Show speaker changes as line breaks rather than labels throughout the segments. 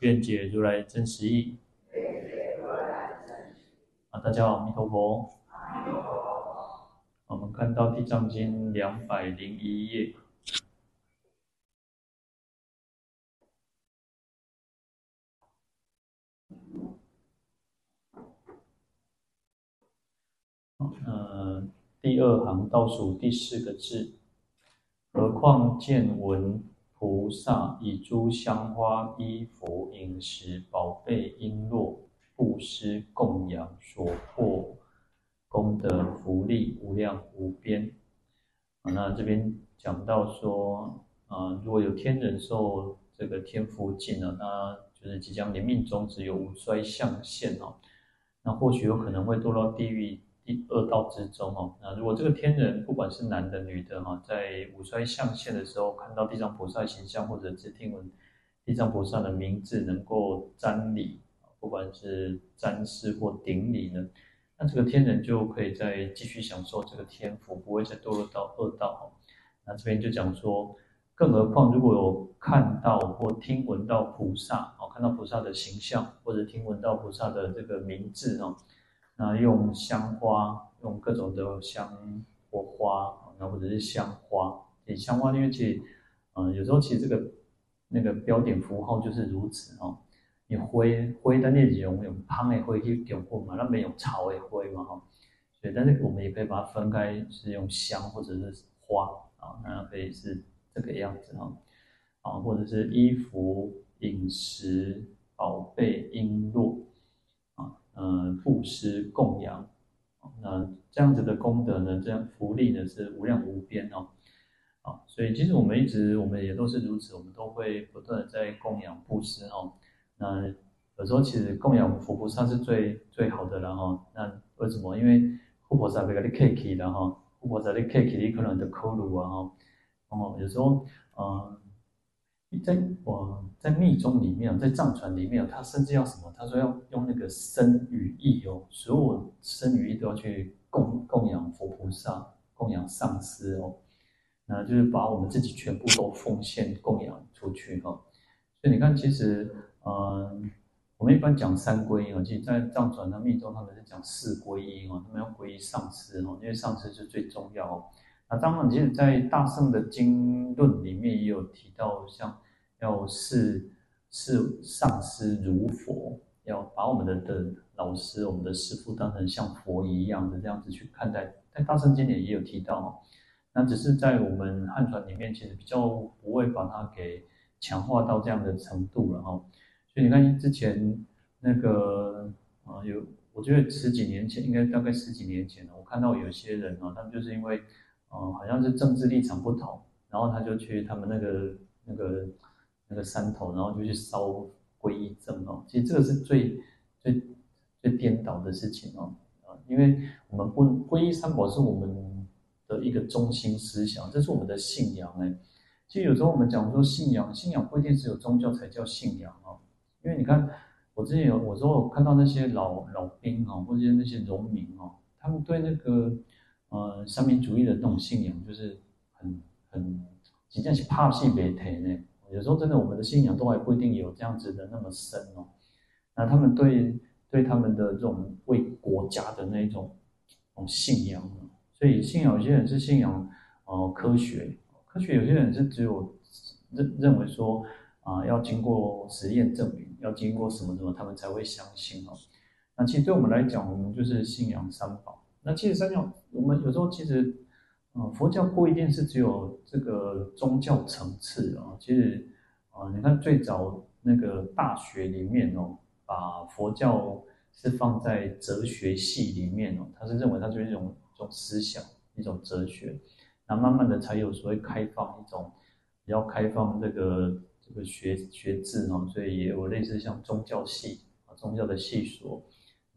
愿解如来真实义。啊，大家好，阿弥陀佛。阿弥陀佛。我们看到《地藏经》两百零一页。呃，第二行倒数第四个字，何况见闻。菩萨以诸香花、衣服、饮食、宝贝、璎珞、布施供养所获功德福利无量无边。那这边讲到说，啊，如果有天人受这个天福尽了，那就是即将临命终止有五衰相现哦，那或许有可能会堕到地狱。第二道之中哦，那如果这个天人不管是男的女的哈，在五衰相现的时候，看到地藏菩萨形象，或者只听闻地藏菩萨的名字，能够瞻礼，不管是瞻视或顶礼呢，那这个天人就可以再继续享受这个天福，不会再堕落到恶道哈。那这边就讲说，更何况如果有看到或听闻到菩萨哦，看到菩萨的形象，或者听闻到菩萨的这个名字哦。那用香花，用各种的香或花，那或者是香花。以香花，因为其实，嗯，有时候其实这个那个标点符号就是如此哦。你花花的内容用香的花去点过嘛，那边有草的花嘛哈。所以，但是我们也可以把它分开，是用香或者是花啊，那可以是这个样子哈。啊，或者是衣服、饮食、宝贝、璎珞。嗯，布施供养，那这样子的功德呢，这样福利呢是无量无边哦，啊，所以其实我们一直我们也都是如此，我们都会不断的在供养布施哦。那有时候其实供养佛菩萨是最最好的了哈。那为什么？因为佛菩萨给你客气的哈，佛菩萨你客气，你可能的口鲁啊哈。哦，有时候嗯。在我在密宗里面，在藏传里面，他甚至要什么？他说要用那个身语意哦，所有身语意都要去供供养佛菩萨，供养上师哦，那就是把我们自己全部都奉献供养出去哈。所以你看，其实嗯，我们一般讲三皈依哦，其实在藏传的密宗，他们是讲四皈依哦，他们要皈依上师哦，因为上师是最重要哦。那当然，其实，在大圣的经论里面也有提到，像要视视上师如佛，要把我们的的老师、我们的师傅当成像佛一样的这样子去看待。在大圣经典也有提到，那只是在我们汉传里面，其实比较不会把它给强化到这样的程度了哈。所以你看，之前那个啊，有我觉得十几年前，应该大概十几年前了，我看到有些人啊，他们就是因为。哦，好像是政治立场不同，然后他就去他们那个那个那个山头，然后就去烧皈依证哦。其实这个是最最最颠倒的事情哦，啊，因为我们不皈依三宝是我们的一个中心思想，这是我们的信仰哎。其实有时候我们讲说信仰，信仰不一定只有宗教才叫信仰哦。因为你看，我之前有我说我看到那些老老兵啊，或者那些农民哦，他们对那个。呃，三民主义的那种信仰就是很很，实际上是怕死别提呢。有时候真的，我们的信仰都还不一定有这样子的那么深哦。那他们对对他们的这种为国家的那种种信仰，所以信仰有些人是信仰呃科学，科学有些人是只有认认为说啊、要经过实验证明，要经过什么什么，他们才会相信哦。那其实对我们来讲，我们就是信仰三宝。那其实三教，我们有时候其实，嗯，佛教不一定是只有这个宗教层次啊。其实，啊，你看最早那个大学里面哦，把佛教是放在哲学系里面哦，他是认为它就是一种一种思想，一种哲学。那慢慢的才有所谓开放一种比较开放这个这个学学制哦，所以也有类似像宗教系啊，宗教的系所，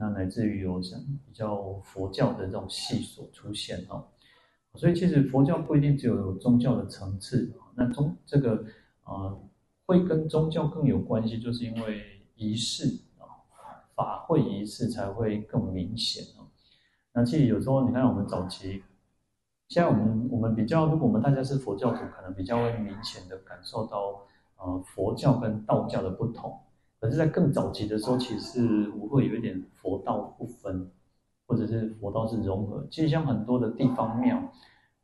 那乃至于有像比较佛教的这种系所出现哦。所以其实佛教不一定只有宗教的层次，那宗这个呃会跟宗教更有关系，就是因为仪式啊法会仪式才会更明显哦。那其实有时候你看我们早期。现在我们我们比较，如果我们大家是佛教徒，可能比较会明显的感受到，呃，佛教跟道教的不同。可是，在更早期的时候，其实是我会有一点佛道不分，或者是佛道是融合。其实像很多的地方庙，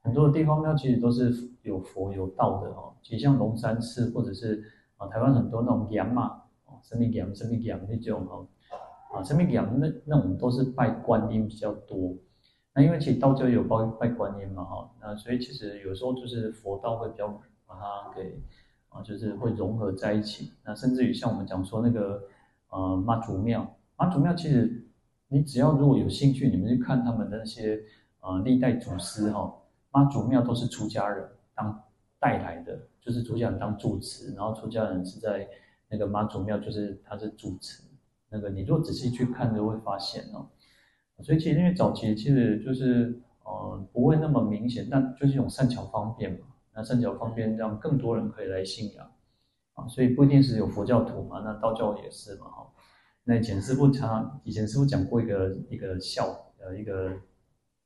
很多的地方庙其实都是有佛有道的哦。其实像龙山寺，或者是啊台湾很多那种羊嘛，哦，什么羊什么羊那种哦，啊什么羊那那种都是拜观音比较多。那因为其实道教有拜拜观音嘛，哈，那所以其实有时候就是佛道会比较把它给就是会融合在一起。那甚至于像我们讲说那个呃妈祖庙，妈祖庙其实你只要如果有兴趣，你们去看他们的那些呃历代祖师哈，妈祖庙都是出家人当带来的，就是出家人当住持，然后出家人是在那个妈祖庙就是他是主持。那个你如果仔细去看，就会发现哦。所以其实因为早期其实就是呃不会那么明显，但就是一种善巧方便嘛。那善巧方便让更多人可以来信仰啊，所以不一定是有佛教徒嘛，那道教也是嘛哈。那以前师父常以前师父讲过一个一个笑呃一个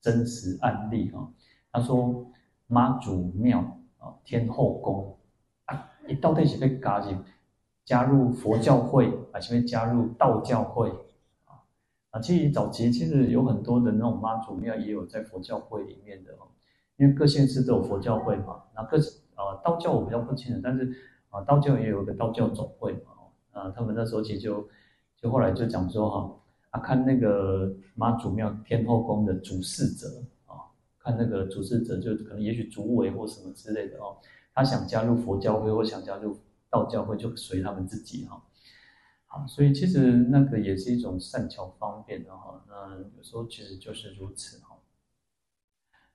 真实案例哈，他说妈祖庙啊天后宫啊，一到底是被加入加入佛教会还是被加入道教会？啊，其实早期其实有很多的那种妈祖庙也有在佛教会里面的哦，因为各县市都有佛教会嘛。那各啊道教我比较不清楚，但是啊道教也有一个道教总会嘛。啊，他们那时候其实就就后来就讲说哈啊，看那个妈祖庙天后宫的主事者啊，看那个主事者就可能也许主委或什么之类的哦，他想加入佛教会或想加入道教会就随他们自己哈。好，所以其实那个也是一种善巧方便的哈。那有时候其实就是如此哈。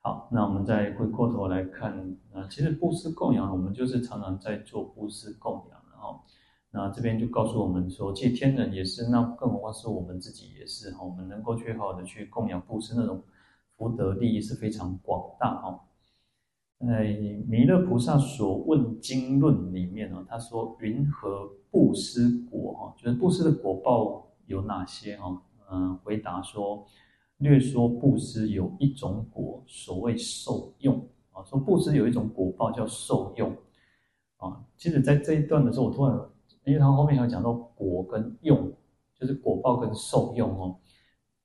好，那我们再回过头来看，啊，其实布施供养，我们就是常常在做布施供养的哈。那这边就告诉我们说，借天人也是，那更何况是我们自己也是哈。我们能够去好好的去供养布施，那种福德利益是非常广大哈。在弥勒菩萨所问经论里面呢，他说：“云何布施果？哈，就是布施的果报有哪些？哈，嗯，回答说，略说布施有一种果，所谓受用啊。说布施有一种果报叫受用啊。其实，在这一段的时候，我突然，因为他后面还有讲到果跟用，就是果报跟受用哦。”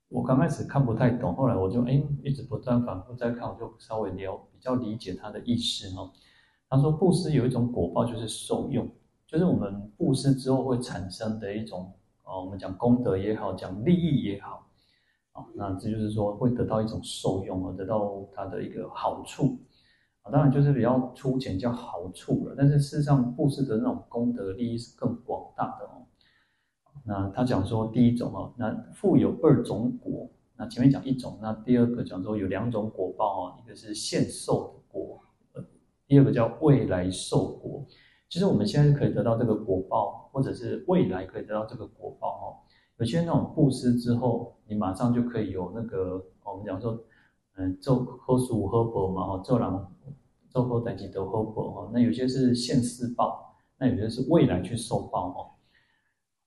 我刚开始看不太懂，后来我就哎一直不断反复在看，我就稍微了比较理解他的意思哈。他说布施有一种果报，就是受用，就是我们布施之后会产生的一种啊，我们讲功德也好，讲利益也好啊，那这就是说会得到一种受用而得到它的一个好处啊。当然就是比较粗浅叫好处了，但是事实上布施的那种功德利益是更广大的哦。那他讲说第一种哦，那富有二种果。那前面讲一种，那第二个讲说有两种果报哦，一个是现受的果，第二个叫未来受果。其实我们现在是可以得到这个果报，或者是未来可以得到这个果报哦。有些那种布施之后，你马上就可以有那个我们讲说，嗯，做好事好报嘛，哦，做人做好代志得好报哦。那有些是现世报，那有些是未来去受报哦。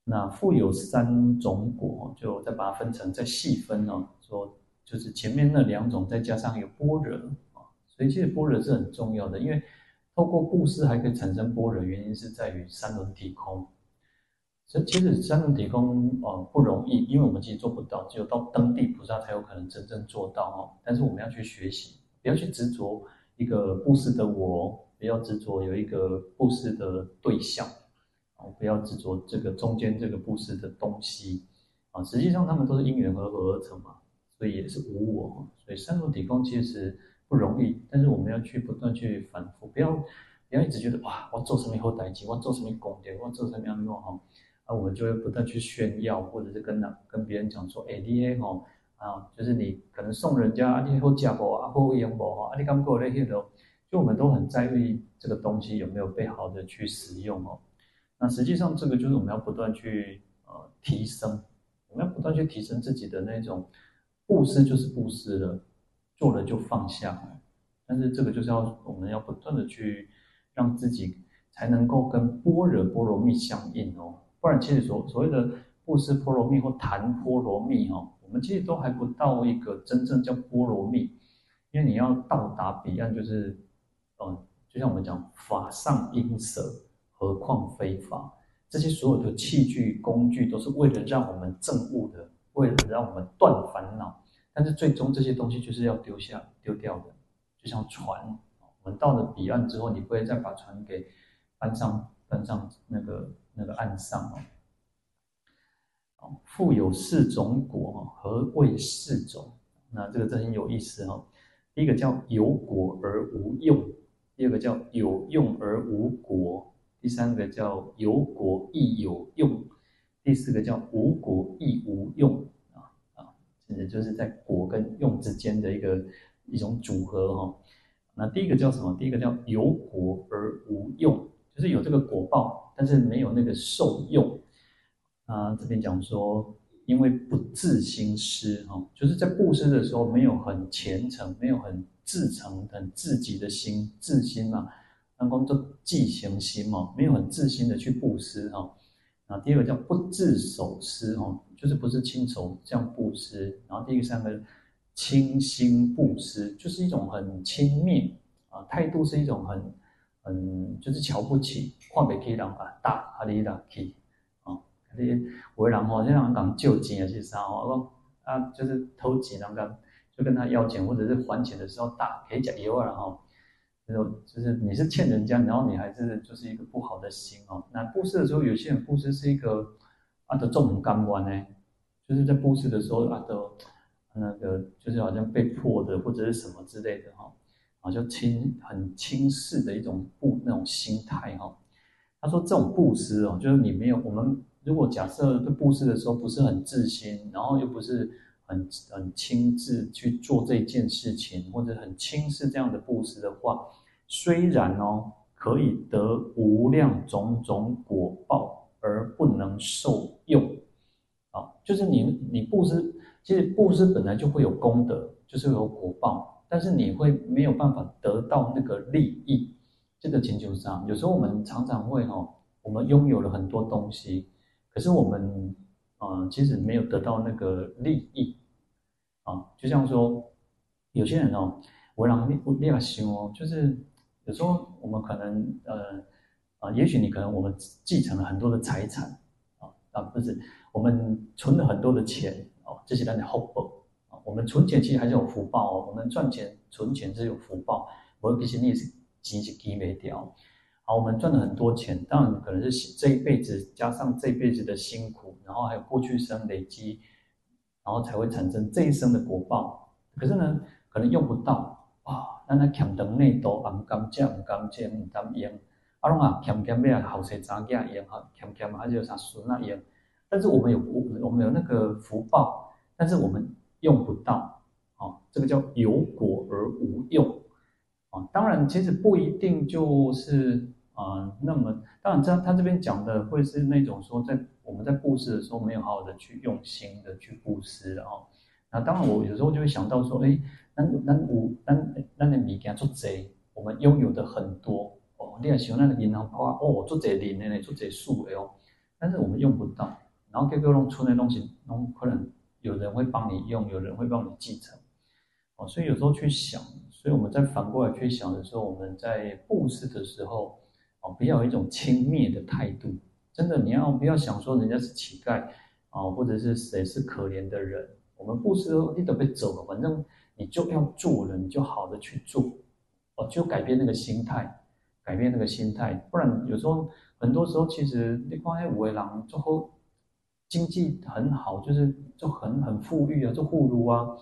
那富有三种果，就再把它分成，再细分哦。说就是前面那两种，再加上有般若啊，所以其实般若是很重要的，因为透过布施还可以产生般若，原因是在于三轮体空。所以其实三轮体空哦不容易，因为我们其实做不到，只有到登地菩萨才有可能真正做到哦。但是我们要去学习，不要去执着一个布施的我，不要执着有一个布施的对象。不要执着这个中间这个布施的东西啊，实际上他们都是因缘和合而成嘛，所以也是无我。所以三轮体空其实不容易，但是我们要去不断去反复，不要不要一直觉得哇，我做什么好代志，我做什么功德，我做什么样的哈，那，我们就会不断去炫耀，或者是跟哪跟别人讲说，哎，你诶吼啊，就是你可能送人家啊，你好家宝啊，好用无哈，啊，你感觉咧迄个就我们都很在意这个东西有没有被好的去使用哦。那实际上这个就是我们要不断去呃提升，我们要不断去提升自己的那种布施，就是布施了，做了就放下。但是这个就是要我们要不断的去让自己才能够跟般若波罗蜜相应哦，不然其实所所谓的布施波罗蜜或谈波罗蜜哦，我们其实都还不到一个真正叫波罗蜜，因为你要到达彼岸，就是嗯，就像我们讲法上因舍，何况非法？这些所有的器具工具都是为了让我们证悟的，为了让我们断烦恼，但是最终这些东西就是要丢下丢掉的。就像船，我们到了彼岸之后，你不会再把船给搬上搬上那个那个岸上哦。复有四种果，何谓四种？那这个真很有意思哦。第一个叫有果而无用，第二个叫有用而无果，第三个叫有果亦有用，第四个叫无果亦无用啊啊，其实就是在果跟用之间的一个。一种组合哈，那第一个叫什么？第一个叫有果而无用，就是有这个果报，但是没有那个受用。啊，这边讲说，因为不自心施哈，就是在布施的时候没有很虔诚，没有很至诚、很自己的心自心嘛，那光做即行心嘛，没有很自心的去布施哈。啊，第二个叫不自手施哈，就是不是亲手这样布施。然后第三个。轻心布施就是一种很轻蔑啊，态度是一种很嗯就是瞧不起，看不起人啊，大阿里拉去啊，这些为人吼，像人讲救济啊，是啥哦，啊，就是偷钱，人家就跟他要钱，或者是还钱的时候打可以讲一万然后，就就是你是欠人家，然后你还是就是一个不好的心哦。那布施的时候，有些人布施是一个啊的重感官呢，就是在布施的时候啊的。那个就是好像被迫的或者是什么之类的哈，啊，就轻很轻视的一种布那种心态哈。他说这种布施哦，就是你没有我们如果假设对布施的时候不是很自心，然后又不是很很亲自去做这件事情，或者很轻视这样的布施的话，虽然哦可以得无量种种果报而不能受用，啊，就是你你布施。其实布施本来就会有功德，就是有果报，但是你会没有办法得到那个利益。这个请求上，有时候我们常常会哈，我们拥有了很多东西，可是我们啊，其实没有得到那个利益啊。就像说，有些人哦，我让你你要想哦，就是有时候我们可能呃啊，也许你可能我们继承了很多的财产啊啊，不是我们存了很多的钱。哦，这些人的福报啊，我们存钱其实还是有福报哦。我们赚钱存钱是有福报，我其实你是积积积没掉。好，我们赚了很多钱，当然可能是这一辈子加上这一辈子的辛苦，然后还有过去生累积，然后才会产生这一生的果报。可是呢，可能用不到啊，那那欠等内都唔甘借唔甘借唔甘用，阿龙啊欠欠咩后生仔囝用哈，欠欠还是有啥孙啊用。但是我们有我们有那个福报，但是我们用不到，啊，这个叫有果而无用，啊，当然其实不一定就是啊，那么当然这他这边讲的会是那种说在我们在布施的时候没有好好的去用心的去布施哦，那当然我有时候就会想到说，哎，那那我那那那你给他做贼，我们拥有的很多哦，你也喜欢那个银行包哦，做贼零的呢，做贼数的哦，但是我们用不到。然后各个弄出那东西，弄可能有人会帮你用，有人会帮你继承，哦，所以有时候去想，所以我们在反过来去想的时候，我们在布施的时候，哦，不要有一种轻蔑的态度。真的，你要不要想说人家是乞丐啊，或者是谁是可怜的人？我们布施你都被走了，反正你就要做了，你就好的去做，哦，就改变那个心态，改变那个心态。不然有时候很多时候，其实你光在五位郎最后。经济很好，就是就很很富裕啊，就富裕啊，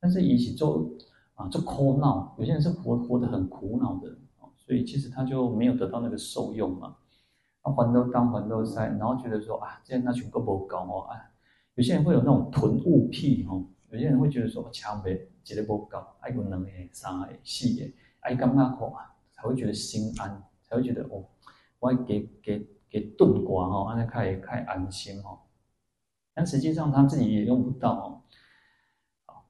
但是一起做啊，就苦恼。有些人是活活得很苦恼的，所以其实他就没有得到那个受用嘛。那，还都当还都塞，然后觉得说啊，这样那全部不搞哦，啊，有些人会有那种囤物癖哦，有些人会觉得说，抢呗，绝对不搞，爱个能诶，三个四个，爱干嘛苦啊，才会觉得心安，才会觉得哦，我要给给给顿寡哈，安尼开开安心哦。但实际上他自己也用不到哦。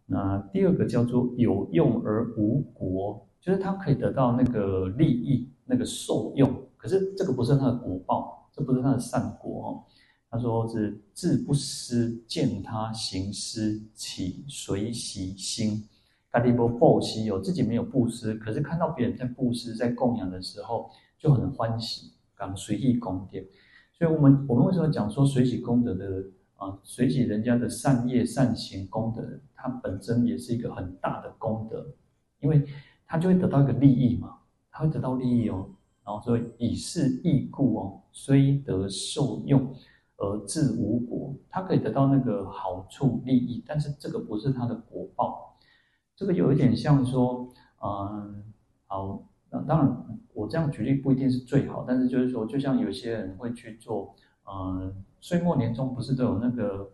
那第二个叫做有用而无果，就是他可以得到那个利益，那个受用，可是这个不是他的果报，这不是他的善果哦。他说是自不施，见他行施，起随喜心。嘎地波布施有自己没有布施，可是看到别人在布施、在供养的时候，就很欢喜，刚随意供点。所以，我们我们为什么讲说随喜功德的啊？随喜人家的善业、善行、功德，它本身也是一个很大的功德，因为他就会得到一个利益嘛，他会得到利益哦。然后所以以是义故哦，虽得受用。而自无果，他可以得到那个好处利益，但是这个不是他的果报。这个有一点像说，嗯，好，那当然我这样举例不一定是最好，但是就是说，就像有些人会去做，嗯，岁末年终不是都有那个，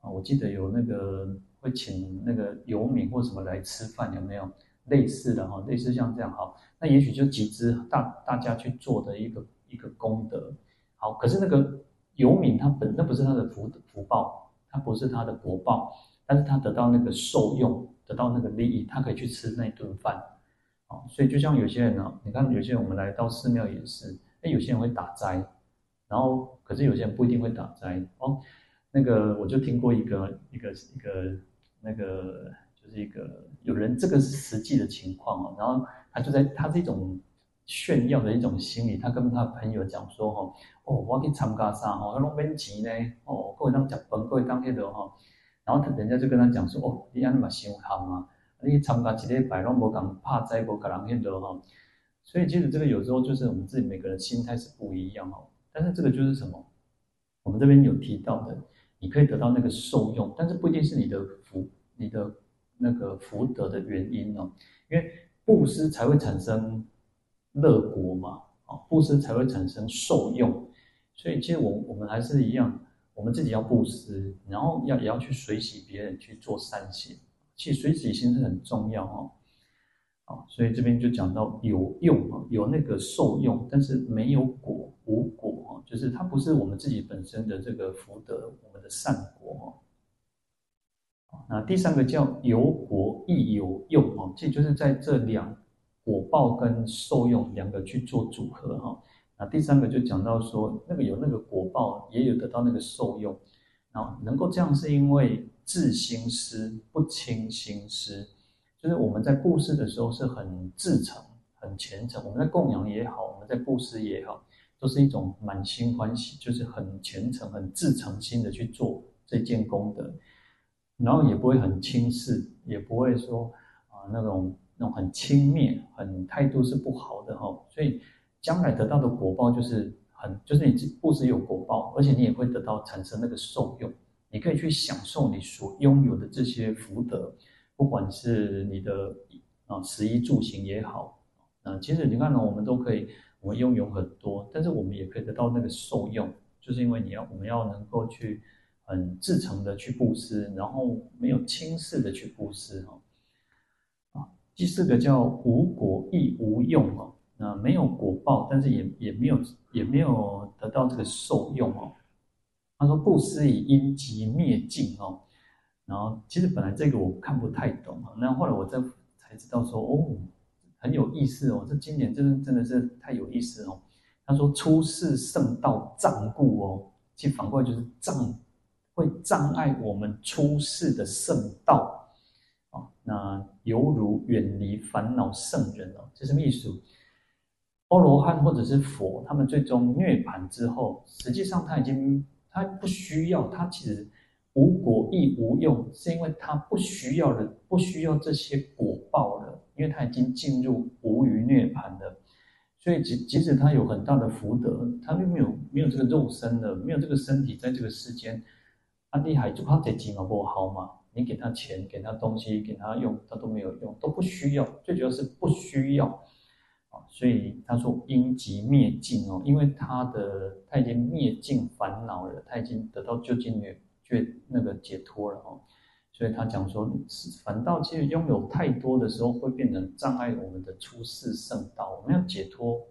啊，我记得有那个会请那个游民或什么来吃饭，有没有类似的哈？类似像这样哈，那也许就集资大大家去做的一个一个功德。好，可是那个。游民他本那不是他的福福报，他不是他的果报，但是他得到那个受用，得到那个利益，他可以去吃那顿饭，啊，所以就像有些人呢，你看有些人我们来到寺庙也是，哎，有些人会打斋，然后可是有些人不一定会打斋哦。那个我就听过一个一个一个那个就是一个有人这个是实际的情况哦，然后他就在他这种。炫耀的一种心理，他跟他朋友讲说：“哦，我去参加啥？哦，要拢免钱呢？哦，各位当食饭，各位当迄个哈。”然后他人家就跟他讲说：“哦，你安尼嘛伤憨啊！你参加一礼拜拢无共拍斋，无共人迄个哈。”所以其实这个有时候就是我们自己每个人心态是不一样哦。但是这个就是什么？我们这边有提到的，你可以得到那个受用，但是不一定是你的福，你的那个福德的原因哦。因为布施才会产生。乐果嘛，啊，布施才会产生受用，所以其实我我们还是一样，我们自己要布施，然后要也要去随喜别人去做善行，其实随喜心是很重要哦，啊，所以这边就讲到有用啊，有那个受用，但是没有果，无果，就是它不是我们自己本身的这个福德，我们的善果，那第三个叫有果亦有用哦，这就是在这两。果报跟受用两个去做组合哈，那第三个就讲到说，那个有那个果报，也有得到那个受用，啊，能够这样是因为自心施不轻心施，就是我们在布施的时候是很至诚、很虔诚，我们在供养也好，我们在布施也好，都是一种满心欢喜，就是很虔诚、很至诚心的去做这件功德，然后也不会很轻视，也不会说啊那种。那种很轻蔑，很态度是不好的哈，所以将来得到的果报就是很，就是你不只有果报，而且你也会得到产生那个受用，你可以去享受你所拥有的这些福德，不管是你的啊食衣住行也好，啊，其实你看呢，我们都可以，我们拥有很多，但是我们也可以得到那个受用，就是因为你要我们要能够去很至诚的去布施，然后没有轻视的去布施哈。第四个叫无果亦无用哦，那没有果报，但是也也没有也没有得到这个受用哦。他说布施以因即灭尽哦，然后其实本来这个我看不太懂啊，那后来我才才知道说哦，很有意思哦，这经典真的真的是太有意思哦。他说出世圣道障故哦，其实反过来就是障会障碍我们出世的圣道。啊，那犹如远离烦恼圣人哦，这是什么意思？阿罗汉或者是佛，他们最终涅槃之后，实际上他已经他不需要，他其实无果亦无用，是因为他不需要的，不需要这些果报了，因为他已经进入无余涅槃了。所以即即使他有很大的福德，他并没有没有这个肉身了，没有这个身体在这个世间，阿弟还就靠这几毛不好嘛？你给他钱，给他东西，给他用，他都没有用，都不需要。最主要是不需要啊，所以他说因即灭尽哦，因为他的他已经灭尽烦恼了，他已经得到究竟的觉那个解脱了哦，所以他讲说，反倒其实拥有太多的时候，会变成障碍我们的出世圣道。我们要解脱，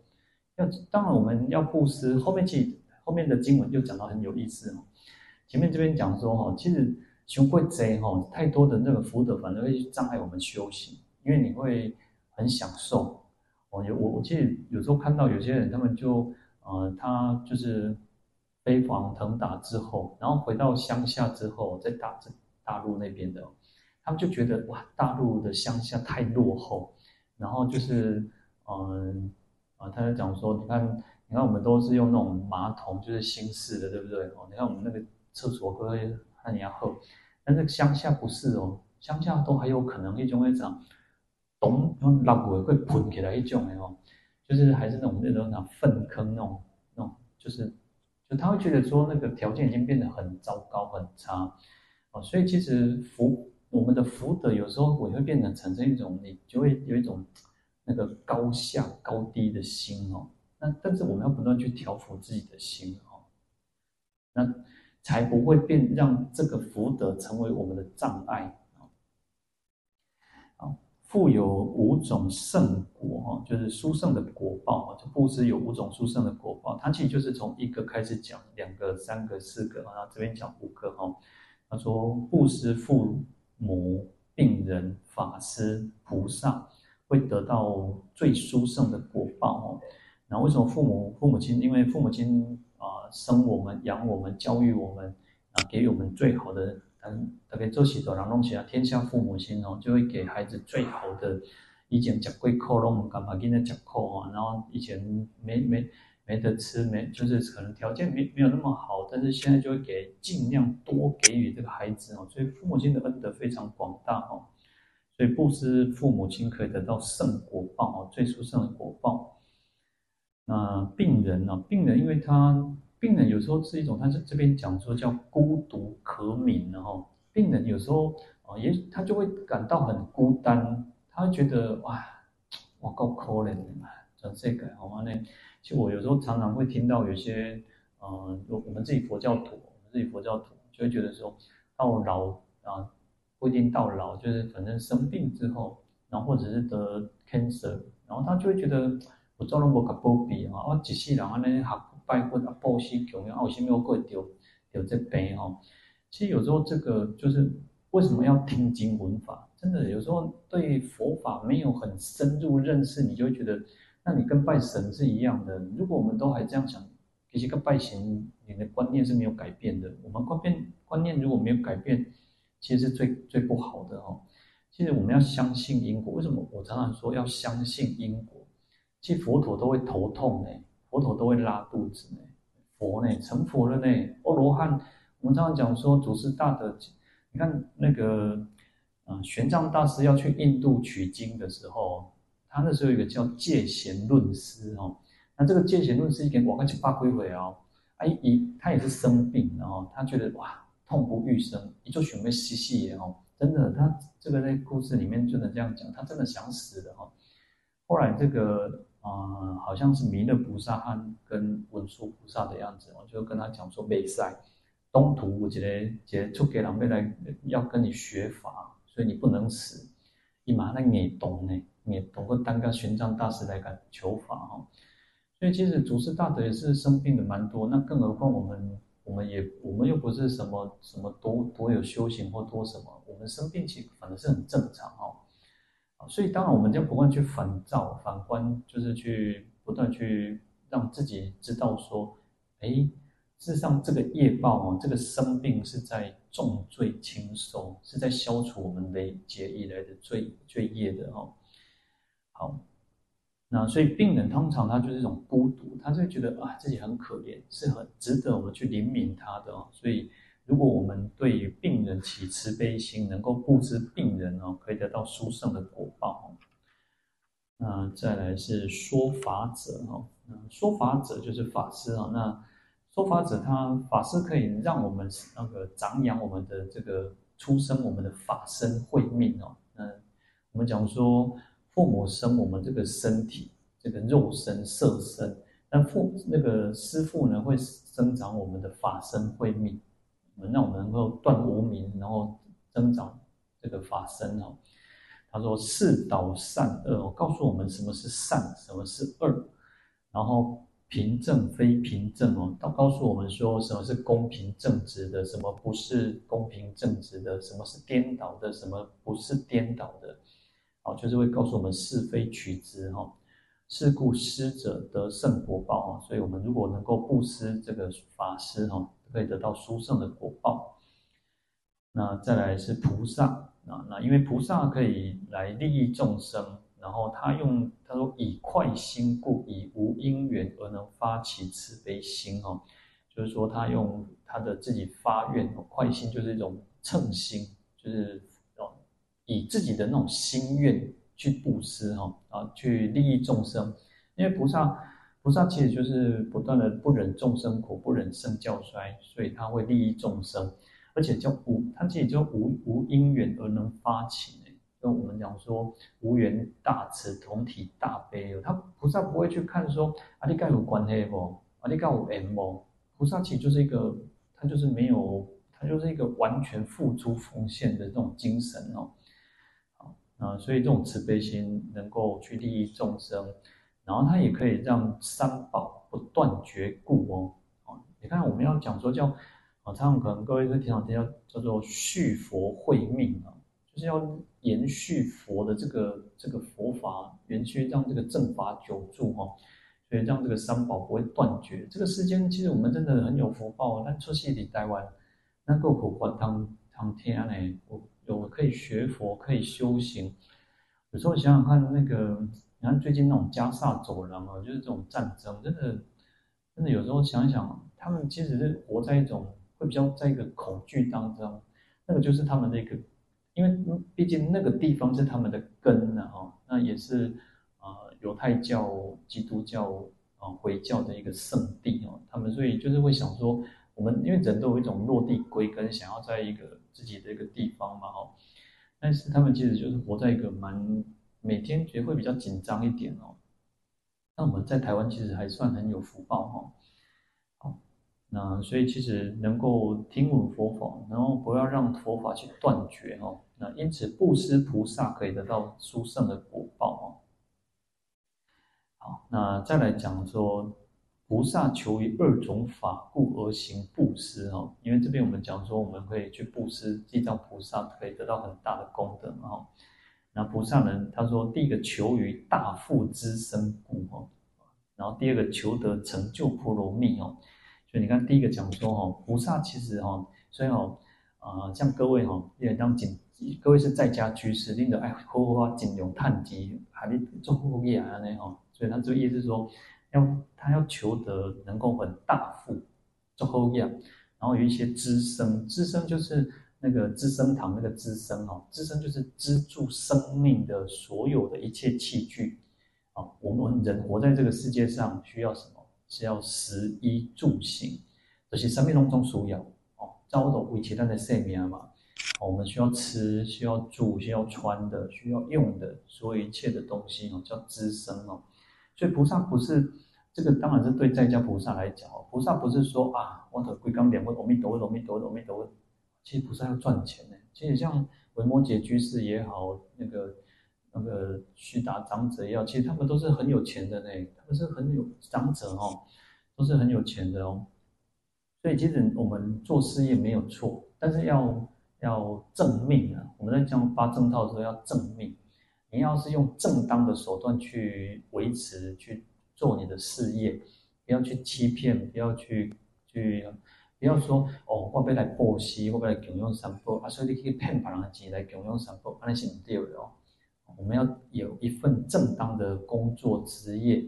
要当然我们要布施。后面其实后面的经文又讲到很有意思哦。前面这边讲说哈，其实修贵贼哈，太多的那个福德反而会障碍我们修行，因为你会很享受。我，有我我记得有时候看到有些人，他们就呃，他就是飞黄腾达之后，然后回到乡下之后，在大大陆那边的，他们就觉得哇，大陆的乡下太落后，然后就是嗯啊、他在讲说，你看，你看我们都是用那种马桶，就是新式的，对不对？哦，你看我们那个厕所会很然后，但是乡下不是哦，乡下都还有可能一种会长。咚，然后垃圾会喷起来一种哦，就是还是那种那种那粪坑那种那种，就是就他会觉得说那个条件已经变得很糟糕很差哦，所以其实福我们的福德有时候也会变成产生一种，你就会有一种那个高下高低的心哦。那但是我们要不断去调伏自己的心哦，那才不会变让这个福德成为我们的障碍。富有五种圣果哈，就是殊胜的果报哈。就布施有五种殊胜的果报，它其实就是从一个开始讲，两个、三个、四个，然后这边讲五个哈。他说布施父母、病人、法师、菩萨会得到最殊胜的果报哦。那为什么父母父母亲？因为父母亲啊，生我们、养我们、教育我们啊，给予我们最好的。嗯，大概做许多人弄起来，天下父母亲哦，就会给孩子最好的。以前吃贵苦，拢干嘛？现在吃苦啊，然后以前没没没得吃，没就是可能条件没没有那么好，但是现在就会给尽量多给予这个孩子哦。所以父母亲的恩德非常广大哦。所以布施父母亲可以得到胜果报哦，最殊胜的果报。那病人呢？病人因为他。病人有时候是一种，他是这边讲说叫孤独可悯，然后病人有时候啊，也他就会感到很孤单，他会觉得哇，我够可怜的嘛，讲这个好吗？呢，其实我有时候常常会听到有些，嗯，我我们自己佛教徒，我们自己佛教徒就会觉得说，到老啊，不一定到老，就是反正生病之后，然后或者是得 cancer，然后他就会觉得我做了我个波比啊，我一世人安尼学。拜佛啊，布施供养啊，有啥物过丢丢这病哈？其实有时候这个就是为什么要听经闻法？真的有时候对佛法没有很深入认识，你就会觉得，那你跟拜神是一样的。如果我们都还这样想，其实跟拜神，你的观念是没有改变的。我们观念观念如果没有改变，其实是最最不好的哦。其实我们要相信因果。为什么我常常说要相信因果？其实佛陀都会头痛呢。佛陀都会拉肚子呢，佛呢成佛了呢，欧罗汉。我们常常讲说祖师大德，你看那个，嗯，玄奘大师要去印度取经的时候，他那时候有一个叫戒贤论师哦。那这个戒贤论师一点我看就发归回哦，哎一他也是生病，然后他觉得哇痛不欲生，一做选备嬉戏也哦，真的他这个在故事里面就能这样讲，他真的想死的哈。后来这个。啊、呃，好像是弥勒菩萨和跟文殊菩萨的样子，我就跟他讲说，未使东土我觉得觉得出家人要来要跟你学法，所以你不能死。你马上你懂呢，你通过单个玄奘大师来敢求法哈。所以其实祖师大德也是生病的蛮多，那更何况我们，我们也我们又不是什么什么多多有修行或多什么，我们生病其实反而是很正常哈。所以，当然，我们就不断去反照、反观，就是去不断去让自己知道说，哎，事实上，这个业报哦，这个生病是在重罪轻受，是在消除我们累劫以来的罪罪业的哦。好，那所以病人通常他就是一种孤独，他就觉得啊，自己很可怜，是很值得我们去怜悯他的哦。所以。如果我们对于病人起慈悲心，能够布施病人哦，可以得到殊胜的果报。那再来是说法者哈，说法者就是法师啊。那说法者他法师可以让我们那个长养我们的这个出生我们的法身慧命哦。那我们讲说父母生我们这个身体这个肉身色身，那父那个师父呢会生长我们的法身慧命。让我们能够断无明，然后增长这个法身哦。他说：“是导善恶，告诉我们什么是善，什么是恶，然后平正非平正哦，他告诉我们说什么是公平正直的，什么不是公平正直的，什么是颠倒的，什么不是颠倒的，哦，就是会告诉我们是非曲直哈。是故施者得胜果报啊，所以我们如果能够布施这个法师哈，可以得到殊胜的果报。那再来是菩萨。”啊，那因为菩萨可以来利益众生，然后他用他说以快心故，以无因缘而能发起慈悲心哦，就是说他用他的自己发愿，快心就是一种称心，就是以自己的那种心愿去布施哈啊，去利益众生。因为菩萨菩萨其实就是不断的不忍众生苦，不忍圣教衰，所以他会利益众生。而且叫无，他自己叫无无因缘而能发起呢。跟我们讲说无缘大慈，同体大悲哦。他菩萨不会去看说啊，你跟有关系不？啊，你跟有 M 不？菩萨其实就是一个，他就是没有，他就是一个完全付出奉献的这种精神哦。啊，所以这种慈悲心能够去利益众生，然后它也可以让三宝不断绝故哦。啊，你看我们要讲说叫。啊，他们可能各位会听到叫叫做续佛慧命啊，就是要延续佛的这个这个佛法，延续让这个正法久住哈，所以让这个三宝不会断绝。这个世间其实我们真的很有福报，但出世里台湾，那够苦活当当天呢，我有可以学佛，可以修行。有时候想想看，那个你看最近那种加萨走廊啊，就是这种战争，真的真的有时候想想，他们其实是活在一种。会比较在一个恐惧当中，那个就是他们的一个，因为毕竟那个地方是他们的根呢，哈，那也是啊犹太教、基督教啊回教的一个圣地哦，他们所以就是会想说，我们因为人都有一种落地归根，想要在一个自己的一个地方嘛，哈，但是他们其实就是活在一个蛮每天觉得会比较紧张一点哦，那我们在台湾其实还算很有福报哈。那所以其实能够听闻佛法，然后不要让佛法去断绝哦。那因此布施菩萨可以得到殊胜的果报哦。好，那再来讲说，菩萨求于二种法故而行布施哦。因为这边我们讲说，我们可以去布施，地藏菩萨可以得到很大的功德嘛哈。那菩萨呢，他说第一个求于大富之身故哦，然后第二个求得成就波罗蜜哦。所以你看，第一个讲说哈，菩萨其实哈，所以哈，啊，像各位哈，也当尽，各位是在家居士，拎着哎，好好啊，尽量趁钱，还得做副业啊那哈。所以他这个意思是说，要他要求得能够很大富，做副业，然后有一些资生，资生就是那个资生堂那个资生哦，资生就是资助生命的所有的一切器具啊。我们人活在这个世界上需要什么？是要食衣住行，就是生命当中所要哦，照顾维持咱的生命嘛。我们需要吃，需要住，需要穿的，需要用的，所有一切的东西哦，叫资生哦。所以菩萨不是这个，当然是对在家菩萨来讲哦，菩萨不是说啊，我的归刚点会阿弥陀佛，阿弥陀佛，阿弥陀佛。其实菩萨要赚钱呢。其实像维摩诘居士也好，那个。那个须达长者也好，其实他们都是很有钱的呢，他们是很有长者哦，都是很有钱的哦。所以其实我们做事业没有错，但是要要正命啊。我们在讲八正道的时候要正命，你要是用正当的手段去维持去做你的事业，不要去欺骗，不要去去，不要说哦，我要来布施，我要来供养三宝啊，所以你可以骗别人的钱来供养三宝，那是不对的哦。我们要有一份正当的工作职业，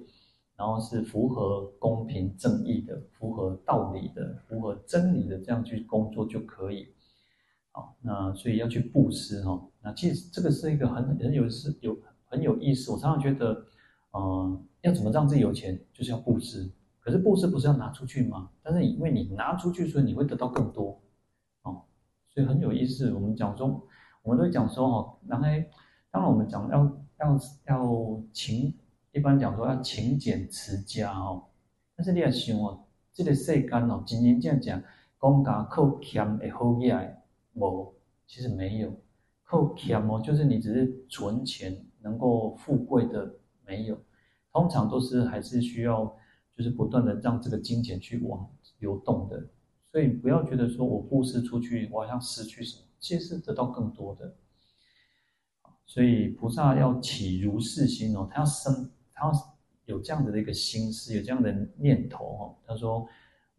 然后是符合公平正义的、符合道理的、符合真理的，这样去工作就可以。好，那所以要去布施哈。那其实这个是一个很很有是有很有意思。我常常觉得，嗯、呃，要怎么让自己有钱，就是要布施。可是布施不是要拿出去吗？但是因为你拿出去，所以你会得到更多。哦，所以很有意思。我们讲说，我们都会讲说哈，然后。当然，我们讲要要要勤，一般讲说要勤俭持家哦。但是你要想哦，这个世间哦，真真正正讲讲靠俭会好嘢无，其实没有，扣钱哦，就是你只是存钱能够富贵的没有，通常都是还是需要就是不断的让这个金钱去往流动的，所以不要觉得说我布施出去，我好像失去什么，其实是得到更多的。所以菩萨要起如是心哦，他要生，他要有这样子的一个心思，有这样的念头哦。他说：“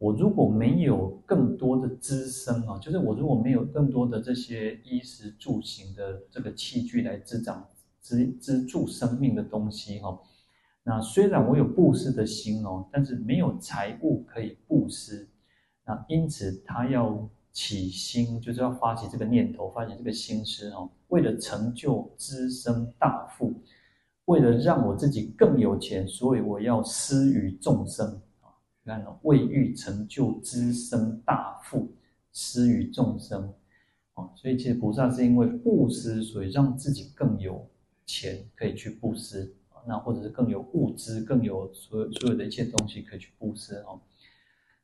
我如果没有更多的资生啊，就是我如果没有更多的这些衣食住行的这个器具来滋长、支资助生命的东西哈，那虽然我有布施的心哦，但是没有财物可以布施，那因此他要。”起心就是要发起这个念头，发起这个心思哦，为了成就资生大富，为了让我自己更有钱，所以我要施与众生！你看哦，为欲成就资生大富，施与众生啊！所以其实菩萨是因为布施，所以让自己更有钱可以去布施，那或者是更有物资，更有所有所有的一切东西可以去布施哦。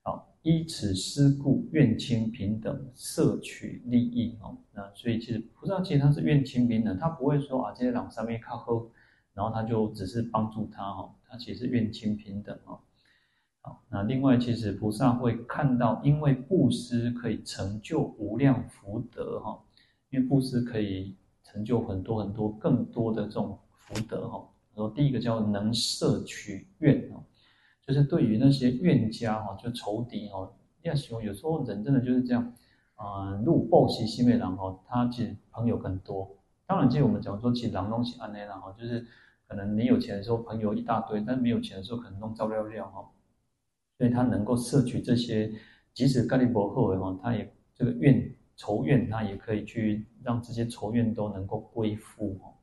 好，依此施故，愿亲平等，摄取利益哦。那所以其实菩萨其实他是愿亲平等，他不会说啊，这些人上面靠喝，然后他就只是帮助他哈，他其实愿亲平等哦。好，那另外其实菩萨会看到，因为布施可以成就无量福德哈，因为布施可以成就很多很多更多的这种福德哈。然后第一个叫能摄取愿哦。就是对于那些怨家哈，就仇敌哈，要说有时候人真的就是这样，啊、呃，路报喜心为狼哈，他其实朋友很多。当然，其实我们讲说，其实狼东西安内狼哈，就是可能你有钱的时候朋友一大堆，但是没有钱的时候可能弄照料料哈。所以他能够摄取这些，即使盖利伯后哈，他也这个怨仇怨，他也可以去让这些仇怨都能够归附哈。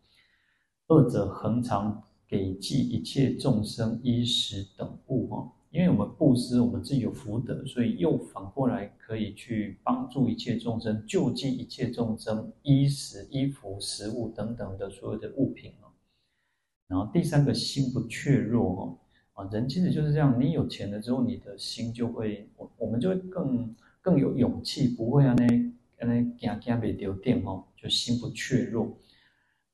二者恒常。给济一切众生衣食等物哈，因为我们布施，我们自己有福德，所以又反过来可以去帮助一切众生，救济一切众生衣食、衣服、食物等等的所有的物品。然后第三个心不怯弱哈啊，人其实就是这样，你有钱了之后，你的心就会，我我们就会更更有勇气，不会啊那那惊惊被丢电哈，就心不怯弱。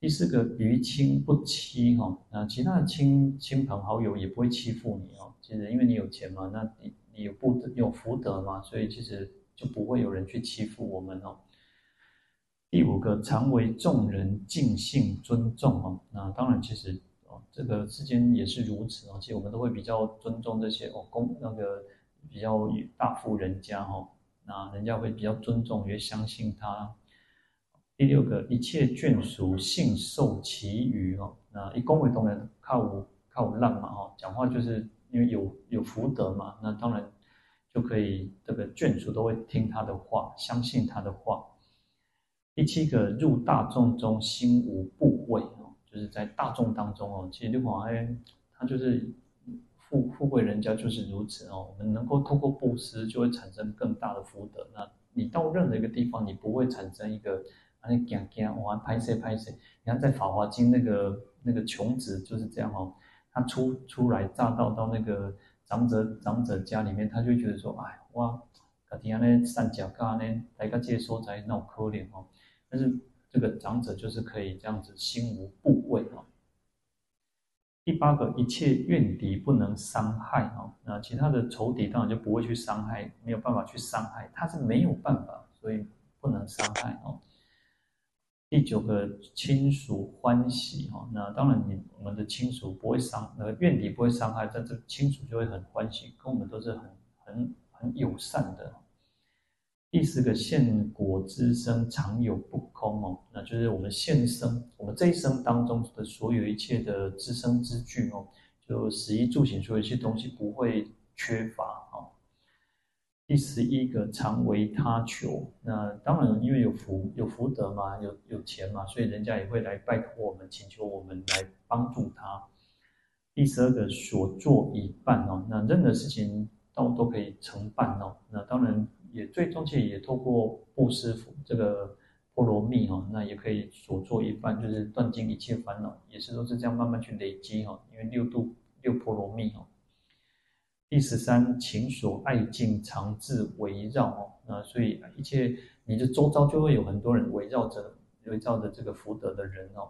第四个，于亲不欺哈，那其他的亲亲朋好友也不会欺负你哦。其实因为你有钱嘛，那你你有不有福德嘛，所以其实就不会有人去欺负我们哦。第五个，常为众人敬信尊重哦。那当然，其实这个世间也是如此哦。其实我们都会比较尊重这些哦，公那个比较大富人家哈，那人家会比较尊重，也相信他。第六个，一切眷属信受其余哦。那一恭维东人靠无靠无浪嘛哦，讲话就是因为有有福德嘛，那当然就可以这个眷属都会听他的话，相信他的话。第七个，入大众中心无怖畏哦，就是在大众当中哦，其实六皇哎，他就是富富贵人家就是如此哦。我们能够透过布施，就会产生更大的福德。那你到任何一个地方，你不会产生一个。啊，你讲讲，我拍摄拍摄。你看在《法华经》那个那个穷子就是这样哦，他初初来乍到到那个长者长者家里面，他就觉得说，哎，哇，他底下呢善脚嘎呢，来个接说才那种可怜哦。但是这个长者就是可以这样子心无怖畏哦。第八个，一切怨敌不能伤害哦，那其他的仇敌当然就不会去伤害，没有办法去伤害，他是没有办法，所以不能伤害哦。第九个亲属欢喜哈，那当然你我们的亲属不会伤，那个怨敌不会伤害，但这亲属就会很欢喜，跟我们都是很很很友善的。第十个现果之生常有不空哦，那就是我们现生，我们这一生当中的所有一切的资生之具哦，就食衣住行所有一些东西不会缺乏哦。第十一个常为他求，那当然因为有福有福德嘛，有有钱嘛，所以人家也会来拜托我们，请求我们来帮助他。第十二个所作已办哦，那任何事情都都可以成办哦。那当然也最终其实也透过布施这个波罗蜜哦，那也可以所作已办，就是断尽一切烦恼，也是都是这样慢慢去累积哈，因为六度六波罗蜜哦。第十三，情所爱境常自围绕哦，那所以一切你的周遭就会有很多人围绕着围绕着这个福德的人哦。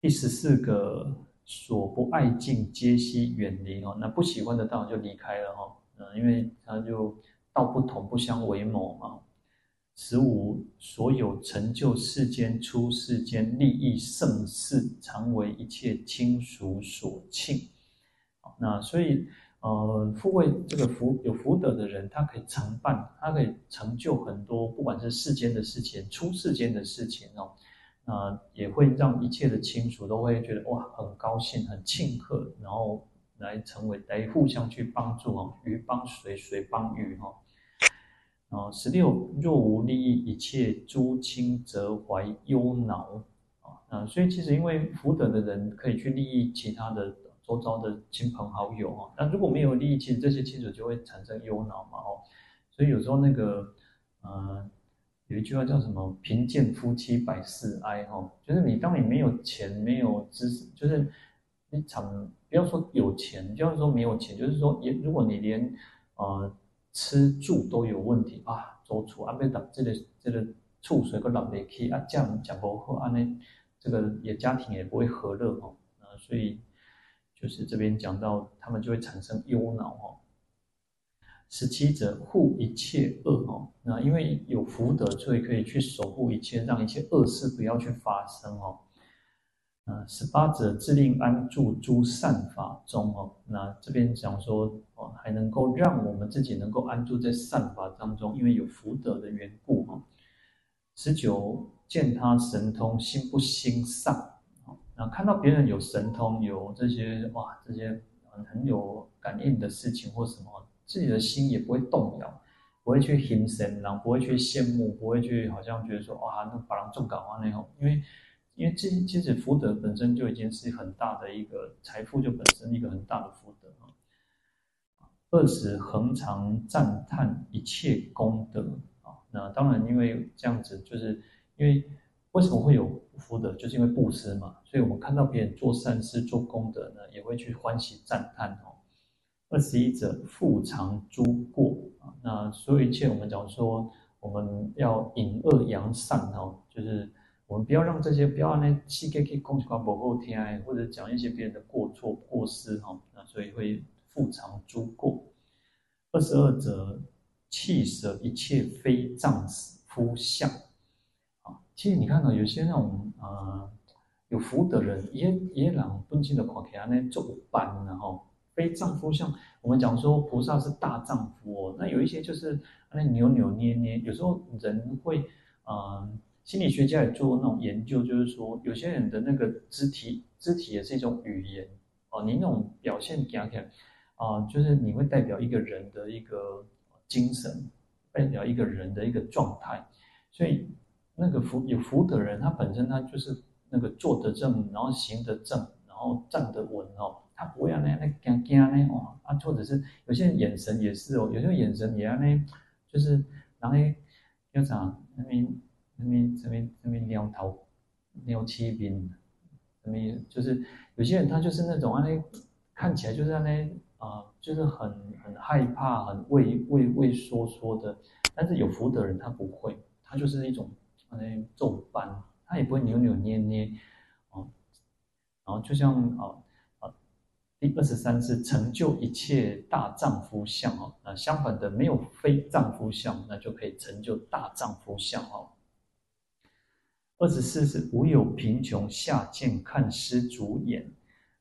第十四个，所不爱境皆悉远离哦，那不喜欢的当然就离开了哈，嗯，因为他就道不同不相为谋嘛。十五，所有成就世间出世间利益盛世，常为一切亲属所庆。那所以，呃，富贵这个福有福德的人，他可以承办，他可以成就很多，不管是世间的事情、出世间的事情哦，那也会让一切的亲属都会觉得哇，很高兴、很庆贺，然后来成为来互相去帮助哦，鱼帮水，水帮鱼哈。啊，十六，若无利益一切诸亲，则怀忧恼啊啊。所以其实因为福德的人可以去利益其他的。周遭的亲朋好友哦，那如果没有利益，其实这些亲属就会产生忧恼嘛哦，所以有时候那个，呃，有一句话叫什么“贫贱夫妻百事哀”哈，就是你当你没有钱、没有知识，就是你常不要说有钱，就要说没有钱，就是说，也如果你连呃吃住都有问题啊，周处啊被打这个这个处水个老得去啊，这样讲不好啊，那这个也家庭也不会和乐哦，啊，所以。就是这边讲到，他们就会产生忧恼哦。十七者护一切恶哦，那因为有福德，所以可以去守护一切，让一切恶事不要去发生哦。嗯，十八者自令安住诸善法中哦，那这边讲说哦，还能够让我们自己能够安住在善法当中，因为有福德的缘故哈。十九见他神通，心不兴丧。那看到别人有神通，有这些哇，这些很很有感应的事情或什么，自己的心也不会动摇，不会去心生，然后不会去羡慕，不会去好像觉得说哇，那把人种搞啊那种，因为因为这其实福德本身就已经是很大的一个财富，就本身一个很大的福德啊。二十恒常赞叹一切功德啊，那当然因为这样子，就是因为。为什么会有福德？就是因为布施嘛。所以我们看到别人做善事、做功德呢，也会去欢喜赞叹哦。二十一者，复常诸过啊。那所有一切，我们讲说，我们要引恶扬善哦，就是我们不要让这些，不要那气给给空气不够听，或者讲一些别人的过错、过失哈。那所以会复偿诸过。二十二者，弃舍一切非丈夫相。啊其实你看到有些那种呃有福的人，也也让尊敬的看起来呢做伴，然后非丈夫相。我们讲说菩萨是大丈夫哦，那有一些就是那扭扭捏捏。有时候人会呃心理学家也做那种研究，就是说有些人的那个肢体肢体也是一种语言哦，你那种表现讲起来啊，就是你会代表一个人的一个精神，代表一个人的一个状态，所以。那个福有福的人，他本身他就是那个坐得正，然后行得正，然后站得稳哦，他不会啊那那惊惊呢哦啊，或者是有些人眼神也是哦，有些人眼神也啊那，就是然后要啥那边那边这边这边鸟头鸟七边，什么就是有些人他就是那种啊那看起来就是啊那啊就是很很害怕，很畏畏畏缩缩的，但是有福德的人他不会，他就是一种啊。那奏班，他也不会扭扭捏捏，哦，然后就像啊啊，第二十三是成就一切大丈夫相哦，那相反的没有非丈夫相，那就可以成就大丈夫相哦。二十四是无有贫穷下贱看施主眼，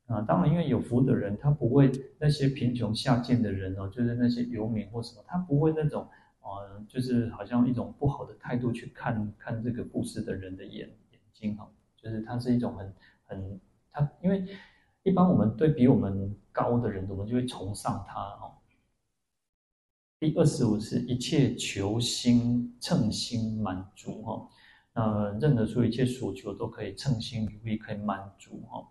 啊，当然因为有福的人，他不会那些贫穷下贱的人哦，就是那些游民或什么，他不会那种。呃，就是好像一种不好的态度去看看这个布施的人的眼眼睛哈，就是他是一种很很他，因为一般我们对比我们高的人，我们就会崇尚他哈。第二十五是一切求心称心满足哈，那认得出一切所求都可以称心如意，可以满足哈。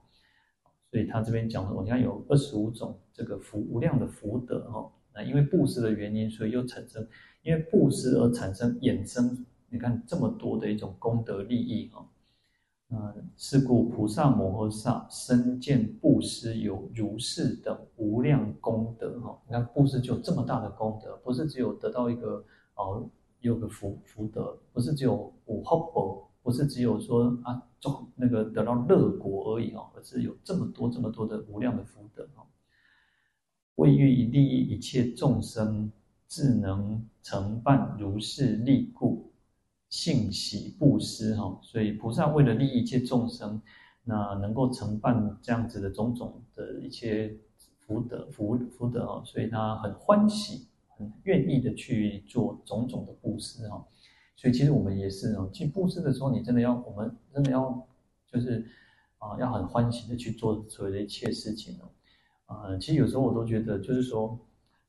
所以他这边讲的，我看有二十五种这个福无量的福德哈。那因为布施的原因，所以又产生。因为布施而产生衍生，你看这么多的一种功德利益啊！嗯，是故菩萨摩诃萨身见布施有如是等无量功德哈。你看布施就这么大的功德，不是只有得到一个哦，有个福福德，不是只有无福报，不是只有说啊，中那个得到乐果而已哦，而是有这么多这么多的无量的福德哦。为欲利益一切众生，自能承办如是利故。信喜布施哈，所以菩萨为了利益一切众生，那能够承办这样子的种种的一切福德福福德哦，所以他很欢喜，很愿意的去做种种的布施哈。所以其实我们也是哦，去布施的时候，你真的要我们真的要就是啊，要很欢喜的去做所有的一切事情哦。啊，其实有时候我都觉得，就是说，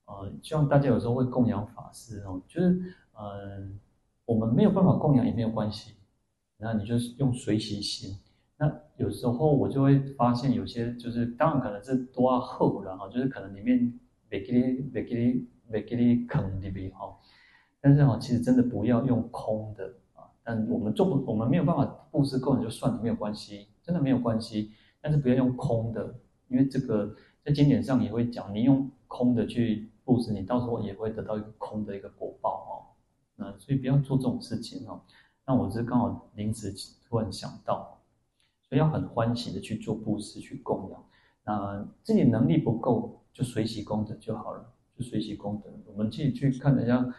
呃，希望大家有时候会供养法师哦，就是嗯。我们没有办法供养也没有关系，那你就是用随喜心。那有时候我就会发现有些就是当然可能是多厚了哈，就是可能里面没给你没给你没给你坑里边哈。但是哈，其实真的不要用空的啊。但我们做不，我们没有办法布施供养就算了，没有关系，真的没有关系。但是不要用空的，因为这个在经典上也会讲，你用空的去布施，你到时候也会得到一个空的一个果报哦。那所以不要做这种事情哦。那我是刚好临时突然想到，所以要很欢喜的去做布施去供养。那自己能力不够，就随喜功德就好了，就随喜功德。我们自己去看人家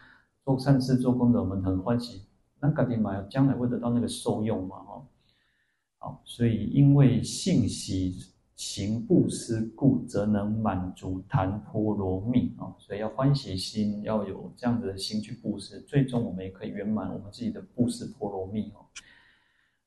做善事做功德，我们很欢喜。那赶紧买，将来会得到那个受用嘛？哈。好，所以因为信喜。行布施故，则能满足檀波罗蜜啊！所以要欢喜心，要有这样子的心去布施，最终我们也可以圆满我们自己的布施波罗蜜哦。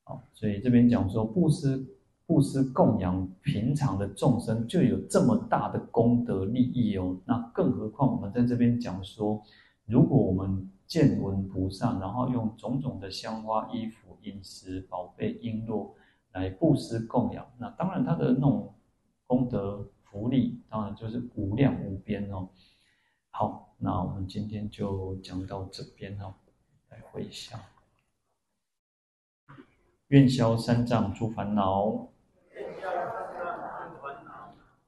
好，所以这边讲说布施布施供养平常的众生，就有这么大的功德利益哦。那更何况我们在这边讲说，如果我们见闻菩萨，然后用种种的香花、衣服、饮食、宝贝、璎珞。来布施供养，那当然他的那种功德福利，当然就是无量无边哦。好，那我们今天就讲到这边哦，来回向，愿消三障诸烦恼，